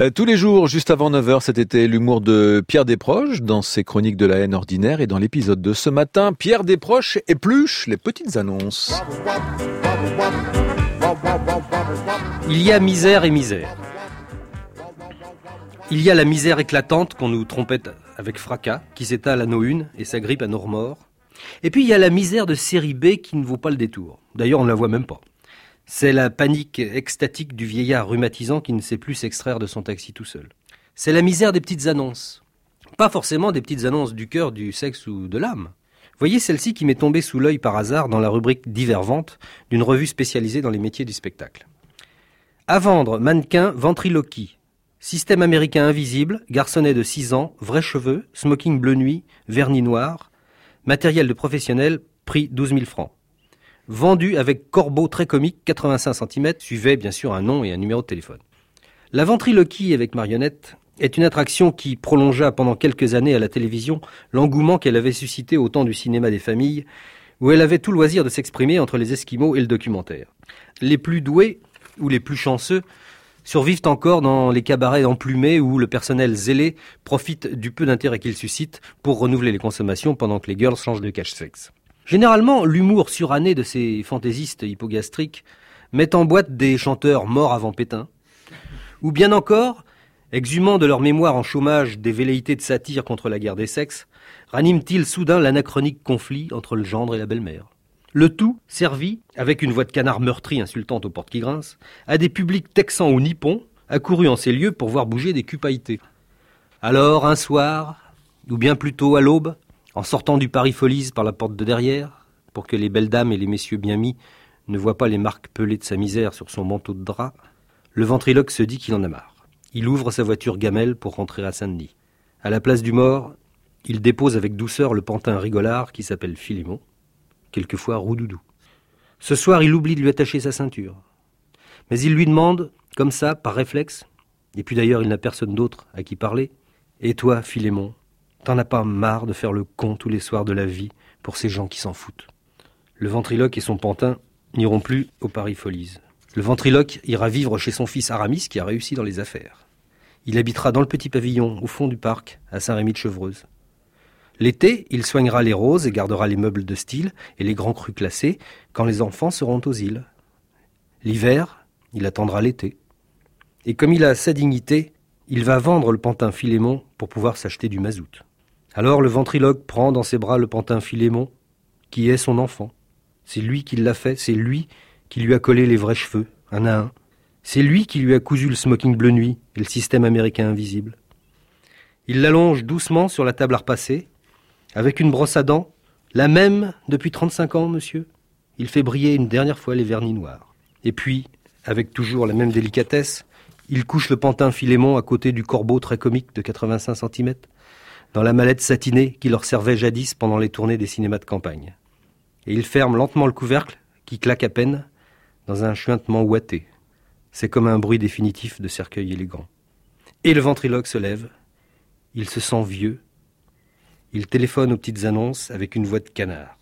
Euh, tous les jours, juste avant 9h, cet été, l'humour de Pierre Desproges dans ses chroniques de la haine ordinaire et dans l'épisode de ce matin, Pierre Desproges épluche les petites annonces. Il y a misère et misère. Il y a la misère éclatante qu'on nous trompette avec fracas, qui s'étale à nos unes et s'agrippe à nos remords. Et puis il y a la misère de série B qui ne vaut pas le détour. D'ailleurs, on ne la voit même pas. C'est la panique extatique du vieillard rhumatisant qui ne sait plus s'extraire de son taxi tout seul. C'est la misère des petites annonces. Pas forcément des petites annonces du cœur, du sexe ou de l'âme. Voyez celle-ci qui m'est tombée sous l'œil par hasard dans la rubrique Divervente d'une revue spécialisée dans les métiers du spectacle. À vendre, mannequin, ventriloquie. Système américain invisible, garçonnet de 6 ans, vrais cheveux, smoking bleu nuit, vernis noir. Matériel de professionnel, prix 12 000 francs vendu avec corbeau très comique 85 cm, suivait bien sûr un nom et un numéro de téléphone. La ventriloquie avec marionnette est une attraction qui prolongea pendant quelques années à la télévision l'engouement qu'elle avait suscité au temps du cinéma des familles, où elle avait tout loisir de s'exprimer entre les Esquimaux et le documentaire. Les plus doués, ou les plus chanceux, survivent encore dans les cabarets emplumés où le personnel zélé profite du peu d'intérêt qu'il suscite pour renouveler les consommations pendant que les girls changent de cache-sexe. Généralement, l'humour suranné de ces fantaisistes hypogastriques met en boîte des chanteurs morts avant Pétain, ou bien encore, exhumant de leur mémoire en chômage des velléités de satire contre la guerre des sexes, raniment-ils soudain l'anachronique conflit entre le gendre et la belle-mère. Le tout servi, avec une voix de canard meurtri insultante aux portes qui grincent, à des publics texans ou nippons, accourus en ces lieux pour voir bouger des cupaïtés. Alors, un soir, ou bien plutôt à l'aube, en sortant du Paris Folies par la porte de derrière, pour que les belles dames et les messieurs bien mis ne voient pas les marques pelées de sa misère sur son manteau de drap, le ventriloque se dit qu'il en a marre. Il ouvre sa voiture gamelle pour rentrer à Saint-Denis. À la place du mort, il dépose avec douceur le pantin rigolard qui s'appelle Philémon, quelquefois Roudoudou. Ce soir, il oublie de lui attacher sa ceinture. Mais il lui demande, comme ça, par réflexe, et puis d'ailleurs il n'a personne d'autre à qui parler, Et toi, Philémon, T'en as pas marre de faire le con tous les soirs de la vie pour ces gens qui s'en foutent. Le ventriloque et son pantin n'iront plus au Paris Folies. Le ventriloque ira vivre chez son fils Aramis qui a réussi dans les affaires. Il habitera dans le petit pavillon au fond du parc à Saint-Rémy de Chevreuse. L'été, il soignera les roses et gardera les meubles de style et les grands crus classés quand les enfants seront aux îles. L'hiver, il attendra l'été. Et comme il a sa dignité, il va vendre le pantin Philémon pour pouvoir s'acheter du mazout. Alors le ventriloque prend dans ses bras le pantin Philémon, qui est son enfant. C'est lui qui l'a fait, c'est lui qui lui a collé les vrais cheveux, un à un. C'est lui qui lui a cousu le smoking bleu nuit et le système américain invisible. Il l'allonge doucement sur la table à repasser, avec une brosse à dents, la même depuis 35 ans, monsieur. Il fait briller une dernière fois les vernis noirs. Et puis, avec toujours la même délicatesse, il couche le pantin Philémon à côté du corbeau très comique de 85 cm dans la mallette satinée qui leur servait jadis pendant les tournées des cinémas de campagne. Et il ferme lentement le couvercle, qui claque à peine, dans un chuintement ouaté. C'est comme un bruit définitif de cercueil élégant. Et le ventriloque se lève. Il se sent vieux. Il téléphone aux petites annonces avec une voix de canard.